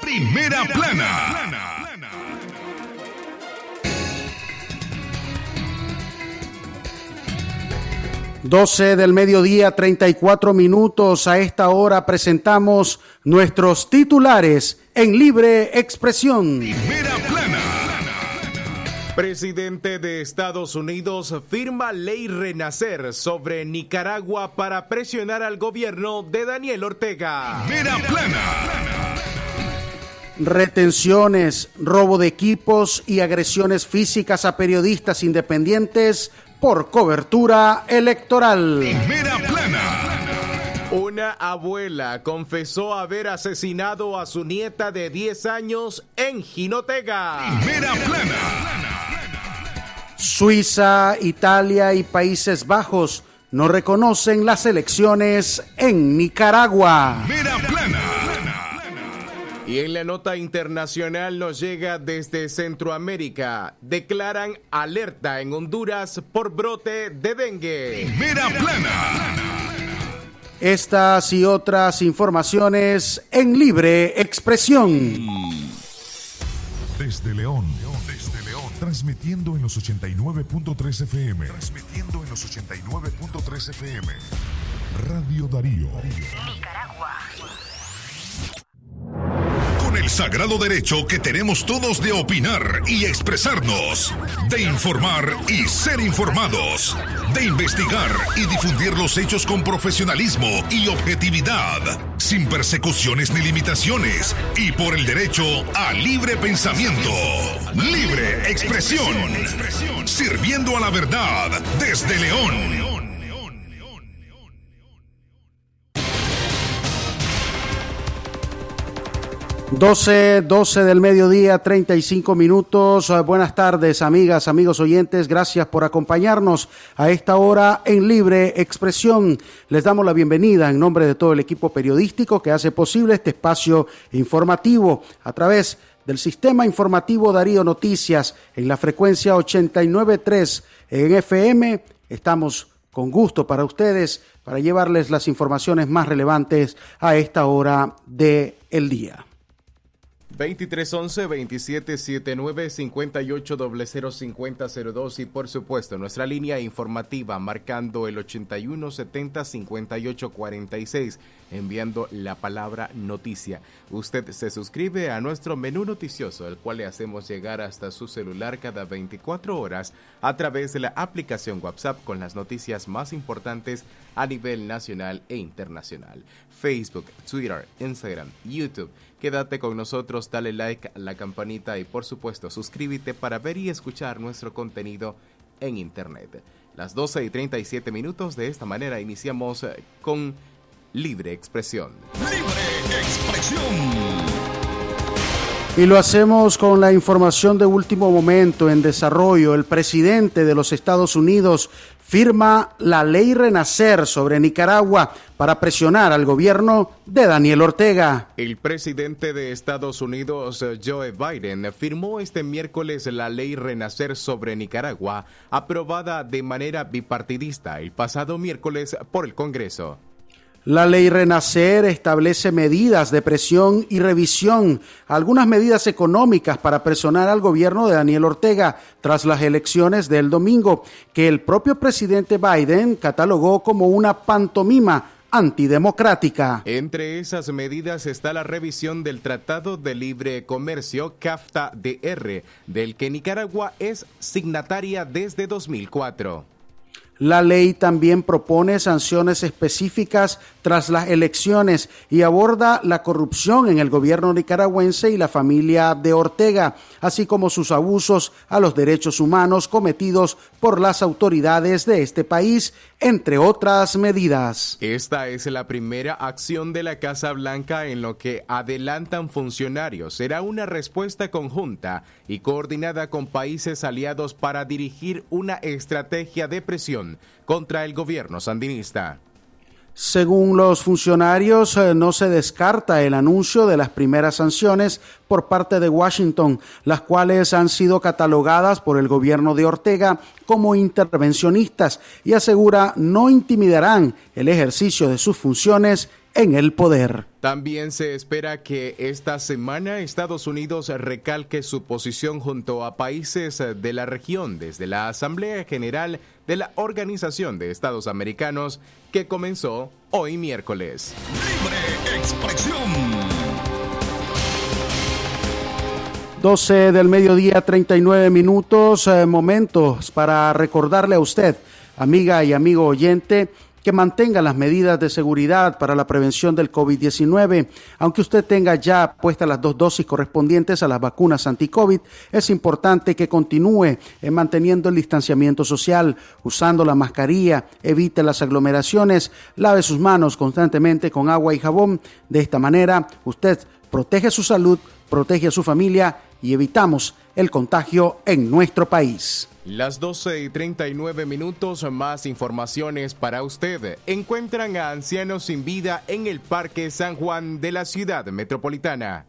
Primera plana. 12 del mediodía, 34 minutos. A esta hora presentamos nuestros titulares en libre expresión. Primera plana. Presidente de Estados Unidos firma ley Renacer sobre Nicaragua para presionar al gobierno de Daniel Ortega. Primera plana. Retenciones, robo de equipos y agresiones físicas a periodistas independientes por cobertura electoral. Primera plana. Una abuela confesó haber asesinado a su nieta de 10 años en Jinotega. Primera plana. Suiza, Italia y Países Bajos no reconocen las elecciones en Nicaragua. Primera plana. Y en la nota internacional nos llega desde Centroamérica. Declaran alerta en Honduras por brote de dengue. Primera plana. Estas y otras informaciones en libre expresión. Desde León. Transmitiendo en los 89.3 FM. Transmitiendo en los 89.3 FM. Radio Darío. Con el sagrado derecho que tenemos todos de opinar y expresarnos, de informar y ser informados, de investigar y difundir los hechos con profesionalismo y objetividad, sin persecuciones ni limitaciones, y por el derecho a libre pensamiento, libre expresión, sirviendo a la verdad desde León. 12, 12 del mediodía, 35 minutos. Eh, Buenas tardes, amigas, amigos oyentes. Gracias por acompañarnos a esta hora en Libre Expresión. Les damos la bienvenida en nombre de todo el equipo periodístico que hace posible este espacio informativo a través del sistema informativo Darío Noticias en la frecuencia 89.3 en FM. Estamos con gusto para ustedes para llevarles las informaciones más relevantes a esta hora del el día. 2311-2779-58005002 y por supuesto nuestra línea informativa marcando el 8170-5846 enviando la palabra noticia. Usted se suscribe a nuestro menú noticioso el cual le hacemos llegar hasta su celular cada 24 horas a través de la aplicación WhatsApp con las noticias más importantes a nivel nacional e internacional. Facebook, Twitter, Instagram, YouTube. Quédate con nosotros, dale like a la campanita y por supuesto suscríbete para ver y escuchar nuestro contenido en Internet. Las 12 y 37 minutos de esta manera iniciamos eh, con Libre Expresión. Libre expresión. Y lo hacemos con la información de último momento en desarrollo. El presidente de los Estados Unidos firma la ley Renacer sobre Nicaragua para presionar al gobierno de Daniel Ortega. El presidente de Estados Unidos, Joe Biden, firmó este miércoles la ley Renacer sobre Nicaragua, aprobada de manera bipartidista el pasado miércoles por el Congreso. La ley Renacer establece medidas de presión y revisión, algunas medidas económicas para presionar al gobierno de Daniel Ortega tras las elecciones del domingo, que el propio presidente Biden catalogó como una pantomima antidemocrática. Entre esas medidas está la revisión del Tratado de Libre Comercio CAFTA-DR, del que Nicaragua es signataria desde 2004. La ley también propone sanciones específicas tras las elecciones y aborda la corrupción en el gobierno nicaragüense y la familia de Ortega, así como sus abusos a los derechos humanos cometidos por las autoridades de este país, entre otras medidas. Esta es la primera acción de la Casa Blanca en lo que adelantan funcionarios. Será una respuesta conjunta y coordinada con países aliados para dirigir una estrategia de presión contra el gobierno sandinista. Según los funcionarios, eh, no se descarta el anuncio de las primeras sanciones por parte de Washington, las cuales han sido catalogadas por el gobierno de Ortega como intervencionistas y asegura no intimidarán el ejercicio de sus funciones en el poder. También se espera que esta semana Estados Unidos recalque su posición junto a países de la región desde la Asamblea General de la Organización de Estados Americanos que comenzó hoy miércoles. Libre expresión. 12 del mediodía, 39 minutos, eh, momentos para recordarle a usted, amiga y amigo oyente, que mantenga las medidas de seguridad para la prevención del COVID-19. Aunque usted tenga ya puestas las dos dosis correspondientes a las vacunas anti-COVID, es importante que continúe manteniendo el distanciamiento social, usando la mascarilla, evite las aglomeraciones, lave sus manos constantemente con agua y jabón. De esta manera, usted protege su salud, protege a su familia y evitamos el contagio en nuestro país. Las 12 y 39 minutos, más informaciones para usted. Encuentran a ancianos sin vida en el Parque San Juan de la ciudad metropolitana.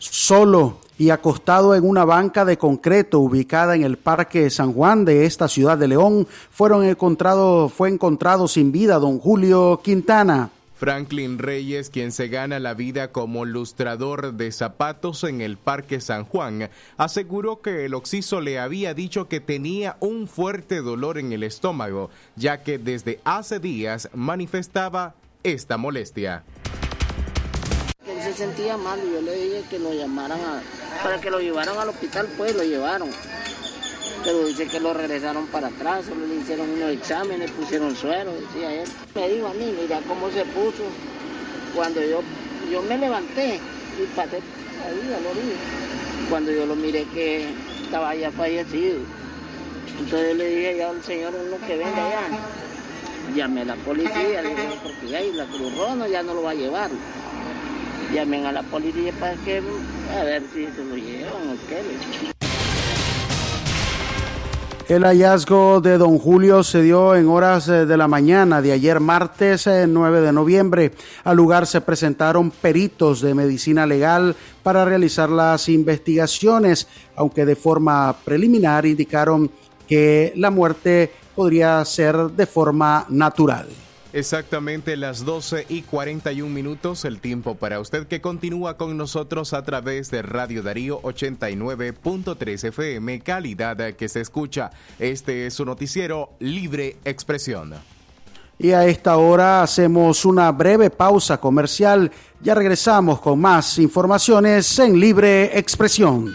Solo y acostado en una banca de concreto ubicada en el Parque San Juan de esta ciudad de León, fueron encontrado, fue encontrado sin vida don Julio Quintana. Franklin Reyes, quien se gana la vida como lustrador de zapatos en el Parque San Juan, aseguró que el occiso le había dicho que tenía un fuerte dolor en el estómago, ya que desde hace días manifestaba esta molestia. Él se sentía mal y yo le dije que lo llamaran para que lo llevaran al hospital, pues lo llevaron pero dice que lo regresaron para atrás, solo le hicieron unos exámenes, pusieron suero, decía él. Me dijo a mí, mira cómo se puso. Cuando yo, yo me levanté y pasé ahí a la orilla. Cuando yo lo miré que estaba ya fallecido. Entonces le dije ya al señor uno que venga allá. Llamé a la policía, le dije, porque ahí la Cruz Roja ya no lo va a llevar. Llamen a la policía para que, a ver si se lo llevan qué. El hallazgo de don Julio se dio en horas eh, de la mañana de ayer martes 9 eh, de noviembre. Al lugar se presentaron peritos de medicina legal para realizar las investigaciones, aunque de forma preliminar indicaron que la muerte podría ser de forma natural. Exactamente las 12 y 41 minutos, el tiempo para usted que continúa con nosotros a través de Radio Darío 89.3 FM, calidad que se escucha. Este es su noticiero Libre Expresión. Y a esta hora hacemos una breve pausa comercial. Ya regresamos con más informaciones en Libre Expresión.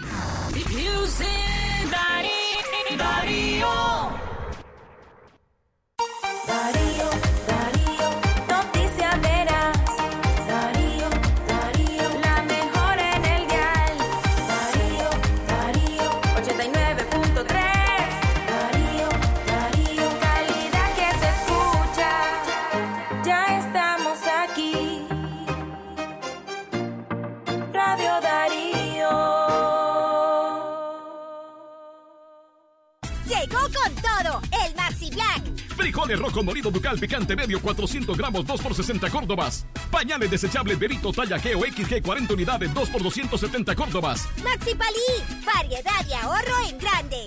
Rojo molido ducal picante medio 400 gramos 2 por 60 córdobas. Pañales desechables Berito talla G o XG 40 unidades 2 por 270 córdobas. Maxi Palí, variedad y ahorro en grande.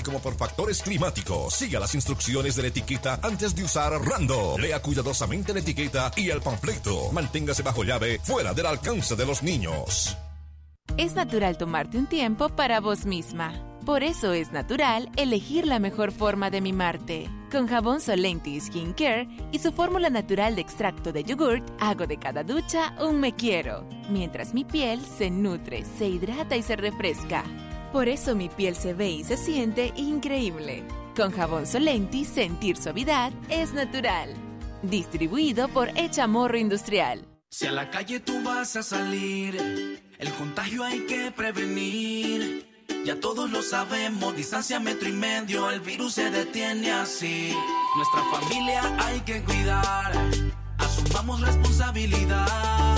como por factores climáticos. Siga las instrucciones de la etiqueta antes de usar Rando. Lea cuidadosamente la etiqueta y el panfleto. Manténgase bajo llave, fuera del alcance de los niños. Es natural tomarte un tiempo para vos misma. Por eso es natural elegir la mejor forma de mimarte. Con jabón Solenti Skin Care y su fórmula natural de extracto de yogurt, hago de cada ducha un me quiero, mientras mi piel se nutre, se hidrata y se refresca. Por eso mi piel se ve y se siente increíble. Con jabón Solenti, sentir suavidad es natural. Distribuido por Echamorro Industrial. Si a la calle tú vas a salir, el contagio hay que prevenir. Ya todos lo sabemos, distancia metro y medio, el virus se detiene así. Nuestra familia hay que cuidar Asumamos responsabilidad.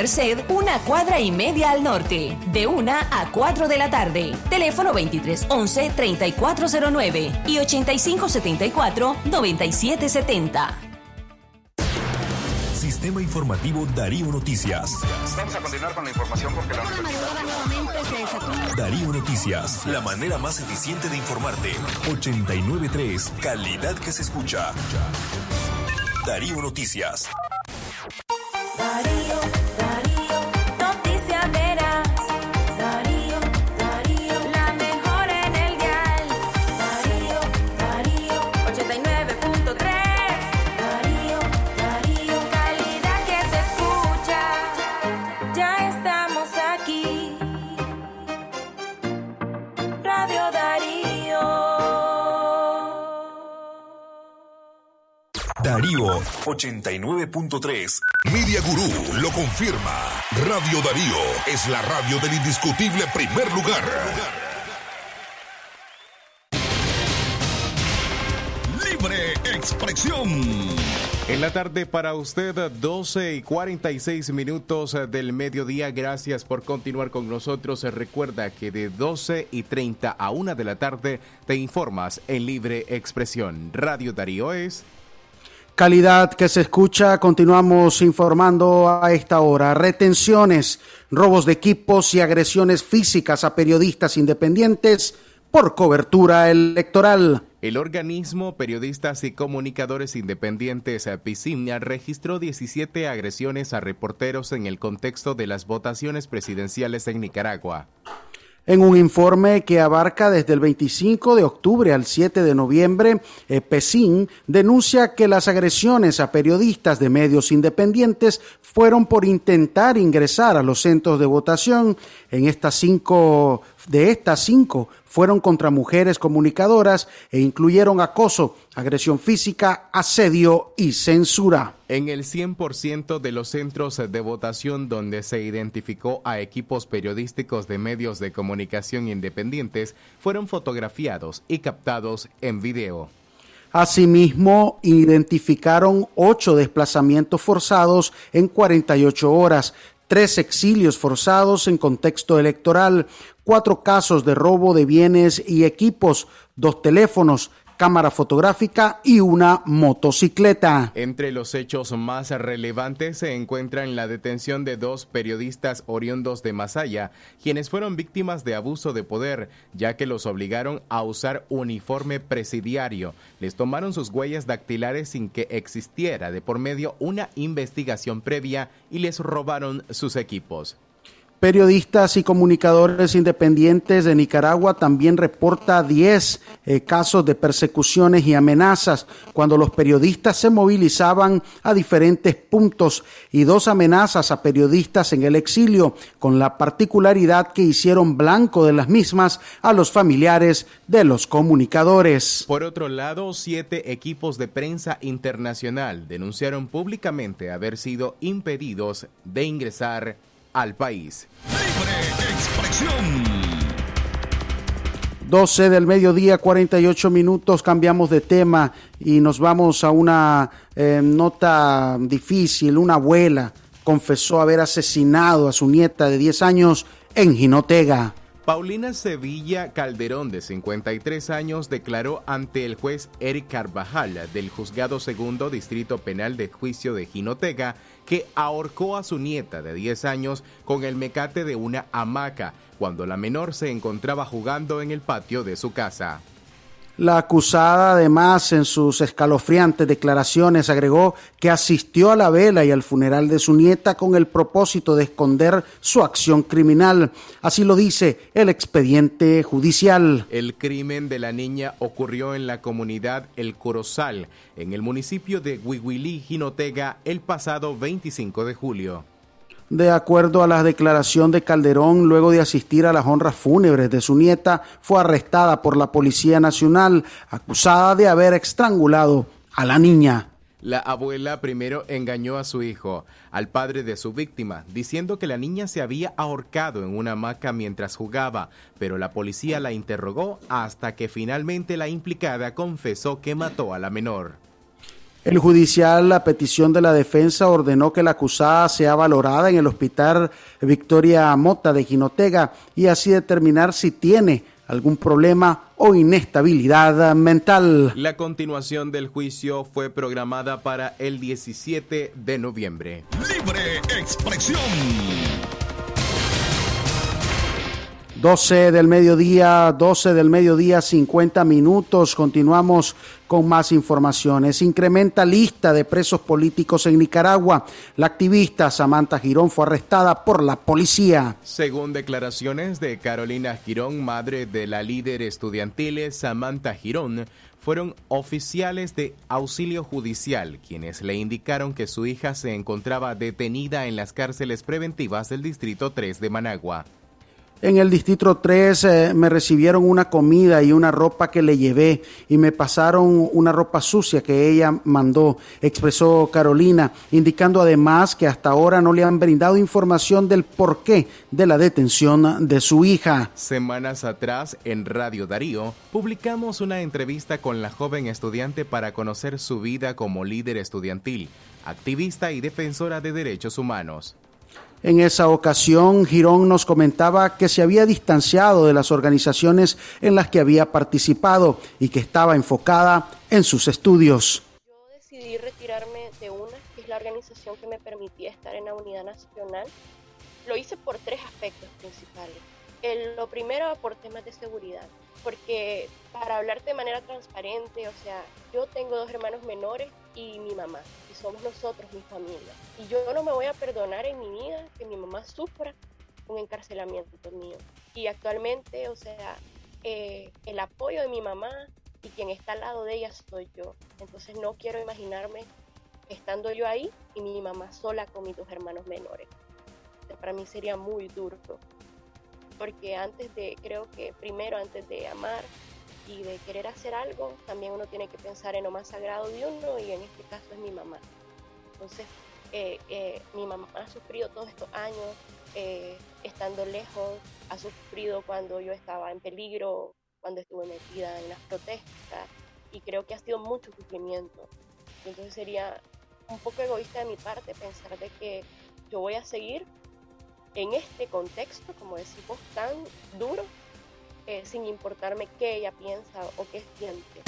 Merced, una cuadra y media al norte, de 1 a 4 de la tarde. Teléfono 2311-3409 y 8574-9770. Sistema Informativo Darío Noticias. Vamos a continuar con la información porque la Darío Noticias, la manera más eficiente de informarte. 893, calidad que se escucha. Darío Noticias. Darío, Darío, 89.3. Media Gurú lo confirma. Radio Darío es la radio del indiscutible primer lugar. Libre expresión. En la tarde para usted, 12 y 46 minutos del mediodía. Gracias por continuar con nosotros. Recuerda que de 12 y 30 a 1 de la tarde te informas en libre expresión. Radio Darío es Calidad que se escucha, continuamos informando a esta hora. Retenciones, robos de equipos y agresiones físicas a periodistas independientes por cobertura electoral. El organismo Periodistas y Comunicadores Independientes PICIMNA registró 17 agresiones a reporteros en el contexto de las votaciones presidenciales en Nicaragua. En un informe que abarca desde el 25 de octubre al 7 de noviembre, eh, PESIN denuncia que las agresiones a periodistas de medios independientes fueron por intentar ingresar a los centros de votación. En estas cinco, de estas cinco fueron contra mujeres comunicadoras e incluyeron acoso, agresión física, asedio y censura. En el 100% de los centros de votación donde se identificó a equipos periodísticos de medios de comunicación independientes, fueron fotografiados y captados en video. Asimismo, identificaron ocho desplazamientos forzados en 48 horas, tres exilios forzados en contexto electoral, cuatro casos de robo de bienes y equipos, dos teléfonos, cámara fotográfica y una motocicleta. Entre los hechos más relevantes se encuentran la detención de dos periodistas oriundos de Masaya, quienes fueron víctimas de abuso de poder, ya que los obligaron a usar uniforme presidiario. Les tomaron sus huellas dactilares sin que existiera de por medio una investigación previa y les robaron sus equipos. Periodistas y comunicadores independientes de Nicaragua también reporta 10 eh, casos de persecuciones y amenazas cuando los periodistas se movilizaban a diferentes puntos y dos amenazas a periodistas en el exilio, con la particularidad que hicieron blanco de las mismas a los familiares de los comunicadores. Por otro lado, siete equipos de prensa internacional denunciaron públicamente haber sido impedidos de ingresar al país. Libre expresión. 12 del mediodía, 48 minutos, cambiamos de tema y nos vamos a una eh, nota difícil. Una abuela confesó haber asesinado a su nieta de 10 años en Jinotega. Paulina Sevilla Calderón, de 53 años, declaró ante el juez Eric Carvajal del Juzgado Segundo Distrito Penal de Juicio de Jinotega que ahorcó a su nieta de 10 años con el mecate de una hamaca cuando la menor se encontraba jugando en el patio de su casa. La acusada además en sus escalofriantes declaraciones agregó que asistió a la vela y al funeral de su nieta con el propósito de esconder su acción criminal. Así lo dice el expediente judicial. El crimen de la niña ocurrió en la comunidad El Corozal, en el municipio de Huihuilí, Jinotega, el pasado 25 de julio. De acuerdo a la declaración de Calderón, luego de asistir a las honras fúnebres de su nieta, fue arrestada por la Policía Nacional, acusada de haber estrangulado a la niña. La abuela primero engañó a su hijo, al padre de su víctima, diciendo que la niña se había ahorcado en una hamaca mientras jugaba, pero la policía la interrogó hasta que finalmente la implicada confesó que mató a la menor. El judicial, a petición de la defensa, ordenó que la acusada sea valorada en el hospital Victoria Mota de Jinotega y así determinar si tiene algún problema o inestabilidad mental. La continuación del juicio fue programada para el 17 de noviembre. Libre expresión. 12 del mediodía, 12 del mediodía, 50 minutos. Continuamos con más informaciones. Incrementa lista de presos políticos en Nicaragua. La activista Samantha Girón fue arrestada por la policía. Según declaraciones de Carolina Girón, madre de la líder estudiantil Samantha Girón, fueron oficiales de auxilio judicial quienes le indicaron que su hija se encontraba detenida en las cárceles preventivas del Distrito 3 de Managua. En el distrito 3 eh, me recibieron una comida y una ropa que le llevé y me pasaron una ropa sucia que ella mandó, expresó Carolina, indicando además que hasta ahora no le han brindado información del porqué de la detención de su hija. Semanas atrás, en Radio Darío, publicamos una entrevista con la joven estudiante para conocer su vida como líder estudiantil, activista y defensora de derechos humanos. En esa ocasión, Girón nos comentaba que se había distanciado de las organizaciones en las que había participado y que estaba enfocada en sus estudios. Yo decidí retirarme de una, que es la organización que me permitía estar en la unidad nacional. Lo hice por tres aspectos principales. El, lo primero, por temas de seguridad, porque para hablarte de manera transparente, o sea, yo tengo dos hermanos menores y mi mamá, y somos nosotros, mi familia. Y yo no me voy a perdonar en mi vida que mi mamá sufra un encarcelamiento mío. Y actualmente, o sea, eh, el apoyo de mi mamá y quien está al lado de ella soy yo. Entonces no quiero imaginarme estando yo ahí y mi mamá sola con mis dos hermanos menores. Para mí sería muy duro porque antes de, creo que primero antes de amar y de querer hacer algo, también uno tiene que pensar en lo más sagrado de uno y en este caso es mi mamá. Entonces, eh, eh, mi mamá ha sufrido todos estos años eh, estando lejos, ha sufrido cuando yo estaba en peligro, cuando estuve metida en las protestas y creo que ha sido mucho sufrimiento. Entonces sería un poco egoísta de mi parte pensar de que yo voy a seguir en este contexto, como decimos, tan duro, sin importarme qué ella piensa o qué siente.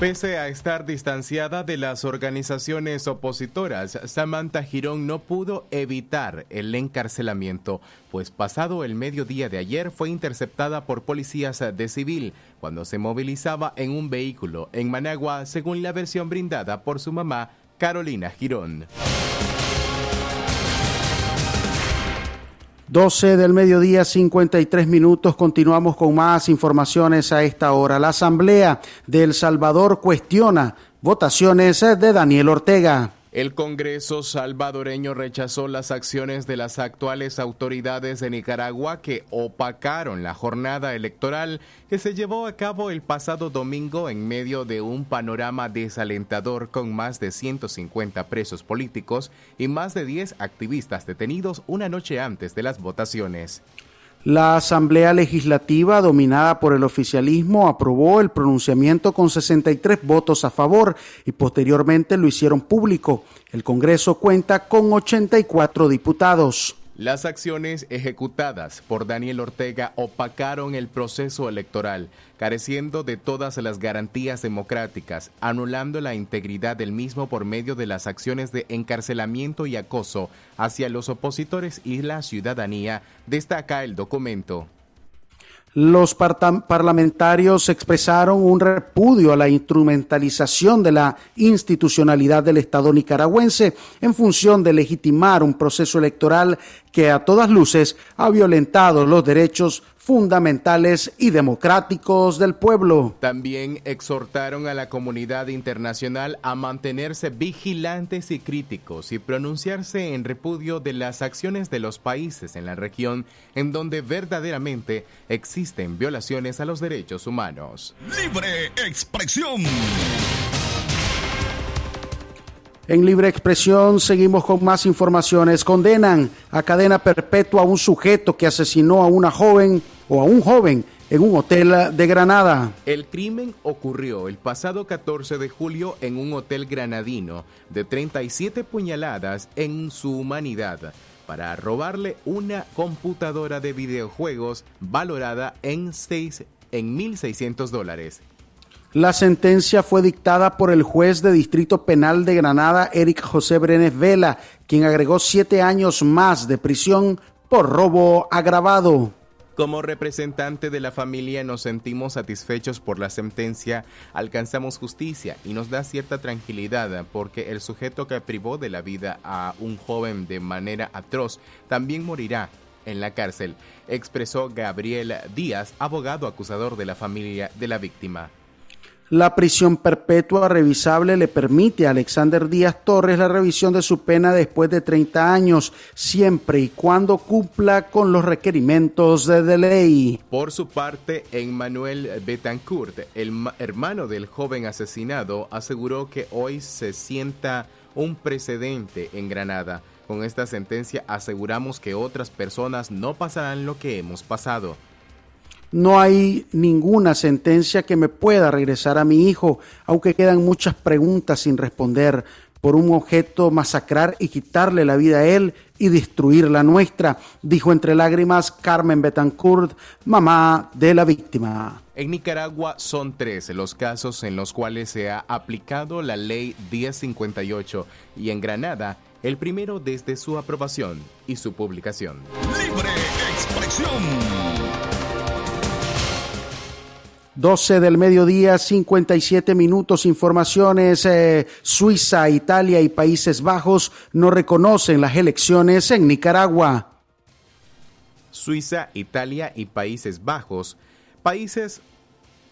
Pese a estar distanciada de las organizaciones opositoras, Samantha Girón no pudo evitar el encarcelamiento, pues pasado el mediodía de ayer fue interceptada por policías de civil cuando se movilizaba en un vehículo en Managua, según la versión brindada por su mamá, Carolina Girón. 12 del mediodía, 53 minutos. Continuamos con más informaciones a esta hora. La Asamblea de El Salvador cuestiona votaciones de Daniel Ortega. El Congreso salvadoreño rechazó las acciones de las actuales autoridades de Nicaragua que opacaron la jornada electoral que se llevó a cabo el pasado domingo en medio de un panorama desalentador con más de 150 presos políticos y más de 10 activistas detenidos una noche antes de las votaciones. La Asamblea Legislativa, dominada por el oficialismo, aprobó el pronunciamiento con 63 votos a favor y posteriormente lo hicieron público. El Congreso cuenta con 84 diputados. Las acciones ejecutadas por Daniel Ortega opacaron el proceso electoral, careciendo de todas las garantías democráticas, anulando la integridad del mismo por medio de las acciones de encarcelamiento y acoso hacia los opositores y la ciudadanía, destaca el documento. Los parlamentarios expresaron un repudio a la instrumentalización de la institucionalidad del Estado nicaragüense en función de legitimar un proceso electoral que a todas luces ha violentado los derechos fundamentales y democráticos del pueblo. También exhortaron a la comunidad internacional a mantenerse vigilantes y críticos y pronunciarse en repudio de las acciones de los países en la región en donde verdaderamente existen violaciones a los derechos humanos. Libre expresión. En libre expresión seguimos con más informaciones. Condenan a cadena perpetua a un sujeto que asesinó a una joven o a un joven en un hotel de Granada. El crimen ocurrió el pasado 14 de julio en un hotel granadino de 37 puñaladas en su humanidad para robarle una computadora de videojuegos valorada en, seis, en 1.600 dólares. La sentencia fue dictada por el juez de Distrito Penal de Granada, Eric José Brenes Vela, quien agregó siete años más de prisión por robo agravado. Como representante de la familia nos sentimos satisfechos por la sentencia, alcanzamos justicia y nos da cierta tranquilidad porque el sujeto que privó de la vida a un joven de manera atroz también morirá en la cárcel, expresó Gabriel Díaz, abogado acusador de la familia de la víctima. La prisión perpetua revisable le permite a Alexander Díaz Torres la revisión de su pena después de 30 años, siempre y cuando cumpla con los requerimientos de, ley. Por su parte, Emmanuel Betancourt, el hermano del joven asesinado, aseguró que hoy se sienta un precedente en Granada. Con esta sentencia aseguramos que otras personas no pasarán lo que hemos pasado. No hay ninguna sentencia que me pueda regresar a mi hijo, aunque quedan muchas preguntas sin responder. Por un objeto masacrar y quitarle la vida a él y destruir la nuestra, dijo entre lágrimas Carmen Betancourt, mamá de la víctima. En Nicaragua son tres los casos en los cuales se ha aplicado la ley 1058 y en Granada el primero desde su aprobación y su publicación. Libre expresión. 12 del mediodía, 57 minutos. Informaciones. Eh, Suiza, Italia y Países Bajos no reconocen las elecciones en Nicaragua. Suiza, Italia y Países Bajos, países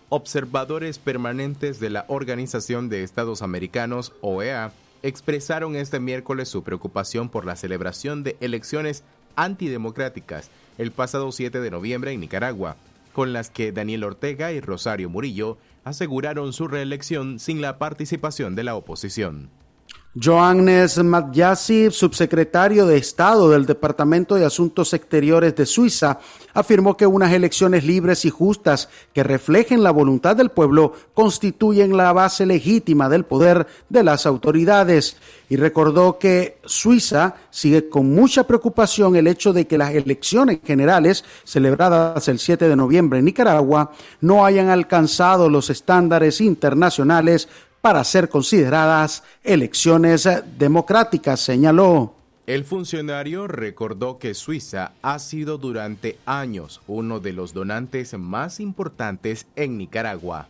observadores permanentes de la Organización de Estados Americanos, OEA, expresaron este miércoles su preocupación por la celebración de elecciones antidemocráticas el pasado 7 de noviembre en Nicaragua con las que Daniel Ortega y Rosario Murillo aseguraron su reelección sin la participación de la oposición. Johannes Magyasi, subsecretario de Estado del Departamento de Asuntos Exteriores de Suiza, afirmó que unas elecciones libres y justas que reflejen la voluntad del pueblo constituyen la base legítima del poder de las autoridades. Y recordó que Suiza sigue con mucha preocupación el hecho de que las elecciones generales celebradas el 7 de noviembre en Nicaragua no hayan alcanzado los estándares internacionales para ser consideradas elecciones democráticas, señaló. El funcionario recordó que Suiza ha sido durante años uno de los donantes más importantes en Nicaragua.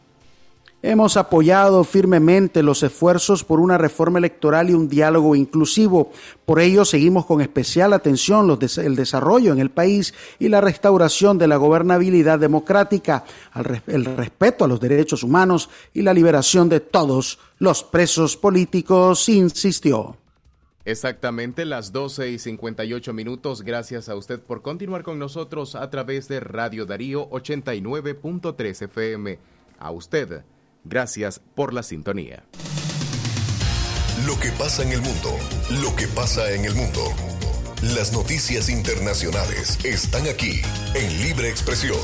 Hemos apoyado firmemente los esfuerzos por una reforma electoral y un diálogo inclusivo. Por ello, seguimos con especial atención el desarrollo en el país y la restauración de la gobernabilidad democrática, el respeto a los derechos humanos y la liberación de todos los presos políticos, insistió. Exactamente las 12 y 58 minutos. Gracias a usted por continuar con nosotros a través de Radio Darío 89.3 FM. A usted, gracias por la sintonía. Lo que pasa en el mundo, lo que pasa en el mundo. Las noticias internacionales están aquí en Libre Expresión.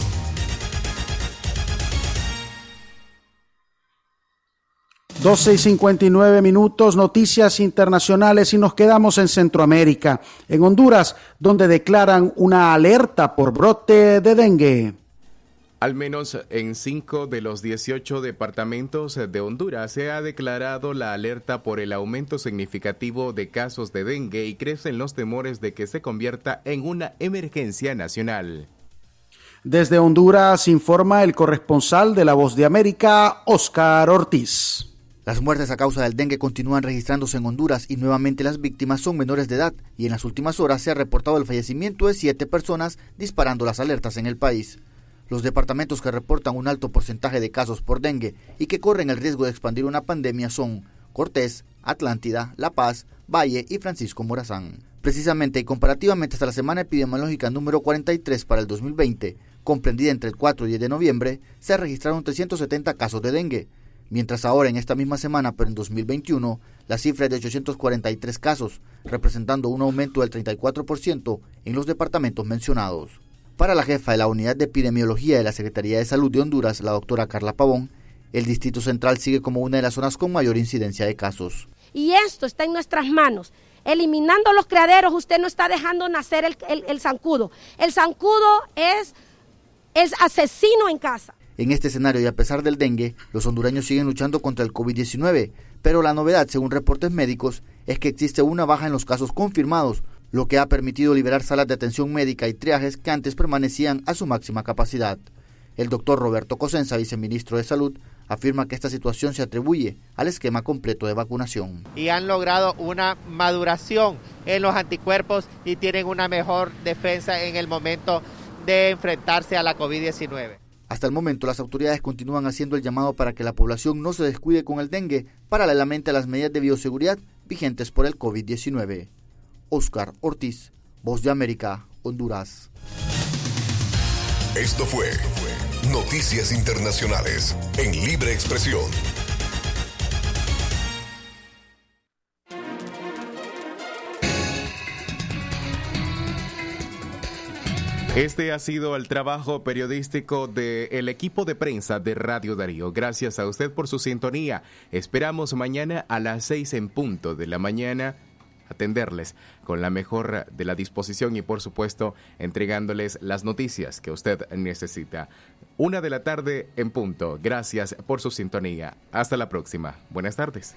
Doce y 59 minutos, noticias internacionales y nos quedamos en Centroamérica, en Honduras, donde declaran una alerta por brote de dengue. Al menos en cinco de los 18 departamentos de Honduras se ha declarado la alerta por el aumento significativo de casos de dengue y crecen los temores de que se convierta en una emergencia nacional. Desde Honduras informa el corresponsal de La Voz de América, Oscar Ortiz. Las muertes a causa del dengue continúan registrándose en Honduras y nuevamente las víctimas son menores de edad y en las últimas horas se ha reportado el fallecimiento de siete personas disparando las alertas en el país. Los departamentos que reportan un alto porcentaje de casos por dengue y que corren el riesgo de expandir una pandemia son Cortés, Atlántida, La Paz, Valle y Francisco Morazán. Precisamente y comparativamente hasta la semana epidemiológica número 43 para el 2020, comprendida entre el 4 y 10 de noviembre, se registraron 370 casos de dengue, mientras ahora en esta misma semana, pero en 2021, la cifra es de 843 casos, representando un aumento del 34% en los departamentos mencionados. Para la jefa de la Unidad de Epidemiología de la Secretaría de Salud de Honduras, la doctora Carla Pavón, el Distrito Central sigue como una de las zonas con mayor incidencia de casos. Y esto está en nuestras manos. Eliminando los criaderos, usted no está dejando nacer el, el, el zancudo. El zancudo es, es asesino en casa. En este escenario y a pesar del dengue, los hondureños siguen luchando contra el COVID-19, pero la novedad, según reportes médicos, es que existe una baja en los casos confirmados, lo que ha permitido liberar salas de atención médica y triajes que antes permanecían a su máxima capacidad. El doctor Roberto Cosenza, viceministro de Salud, afirma que esta situación se atribuye al esquema completo de vacunación. Y han logrado una maduración en los anticuerpos y tienen una mejor defensa en el momento de enfrentarse a la COVID-19. Hasta el momento, las autoridades continúan haciendo el llamado para que la población no se descuide con el dengue, paralelamente a las medidas de bioseguridad vigentes por el COVID-19. Oscar Ortiz, Voz de América, Honduras. Esto fue Noticias Internacionales en Libre Expresión. Este ha sido el trabajo periodístico del equipo de prensa de Radio Darío. Gracias a usted por su sintonía. Esperamos mañana a las seis en punto de la mañana atenderles con la mejor de la disposición y por supuesto entregándoles las noticias que usted necesita. Una de la tarde en punto. Gracias por su sintonía. Hasta la próxima. Buenas tardes.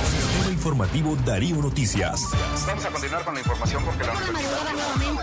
informativo Darío Noticias. Vamos a continuar con la información porque la Darío